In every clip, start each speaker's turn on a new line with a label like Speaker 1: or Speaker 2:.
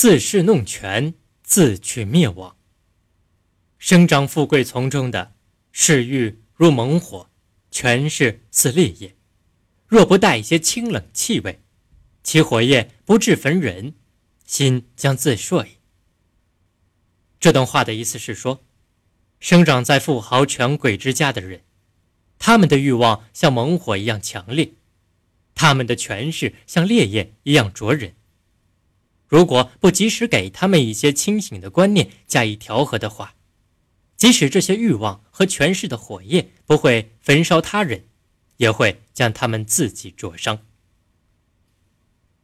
Speaker 1: 自恃弄权，自取灭亡。生长富贵丛中的嗜欲如猛火，权势似烈焰，若不带一些清冷气味，其火焰不至焚人，心将自烁矣。这段话的意思是说，生长在富豪权贵之家的人，他们的欲望像猛火一样强烈，他们的权势像烈焰一样灼人。如果不及时给他们一些清醒的观念加以调和的话，即使这些欲望和权势的火焰不会焚烧他人，也会将他们自己灼伤。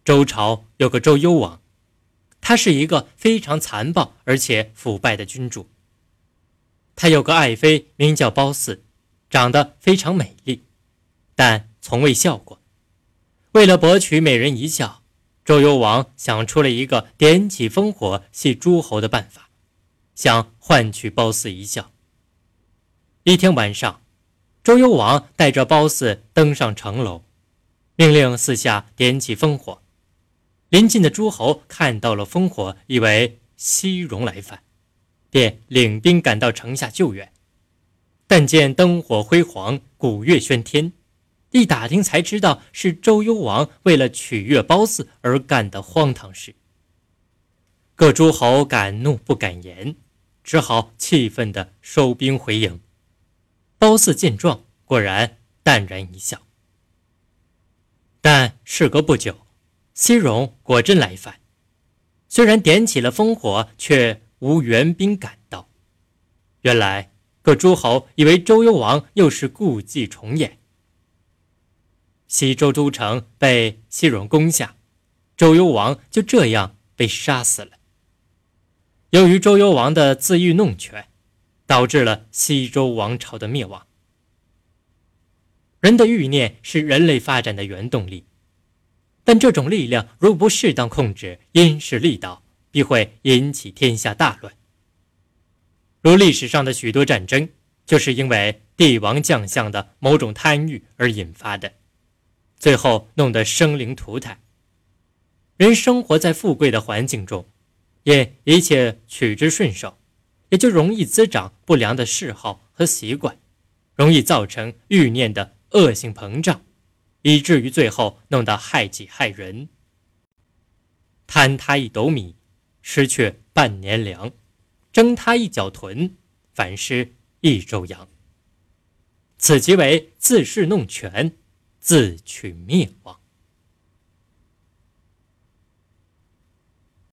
Speaker 1: 周朝有个周幽王。他是一个非常残暴而且腐败的君主。他有个爱妃，名叫褒姒，长得非常美丽，但从未笑过。为了博取美人一笑，周幽王想出了一个点起烽火戏诸侯的办法，想换取褒姒一笑。一天晚上，周幽王带着褒姒登上城楼，命令四下点起烽火。临近的诸侯看到了烽火，以为西戎来犯，便领兵赶到城下救援。但见灯火辉煌，鼓乐喧天，一打听才知道是周幽王为了取悦褒姒而干的荒唐事。各诸侯敢怒不敢言，只好气愤地收兵回营。褒姒见状，果然淡然一笑。但事隔不久。西戎果真来犯，虽然点起了烽火，却无援兵赶到。原来各诸侯以为周幽王又是故伎重演。西周都城被西戎攻下，周幽王就这样被杀死了。由于周幽王的自欲弄权，导致了西周王朝的灭亡。人的欲念是人类发展的原动力。但这种力量如不适当控制，因势利导，必会引起天下大乱。如历史上的许多战争，就是因为帝王将相的某种贪欲而引发的，最后弄得生灵涂炭。人生活在富贵的环境中，因一切取之顺手，也就容易滋长不良的嗜好和习惯，容易造成欲念的恶性膨胀。以至于最后弄得害己害人。贪他一斗米，失去半年粮；争他一脚豚，反失一周羊。此即为自恃弄权，自取灭亡。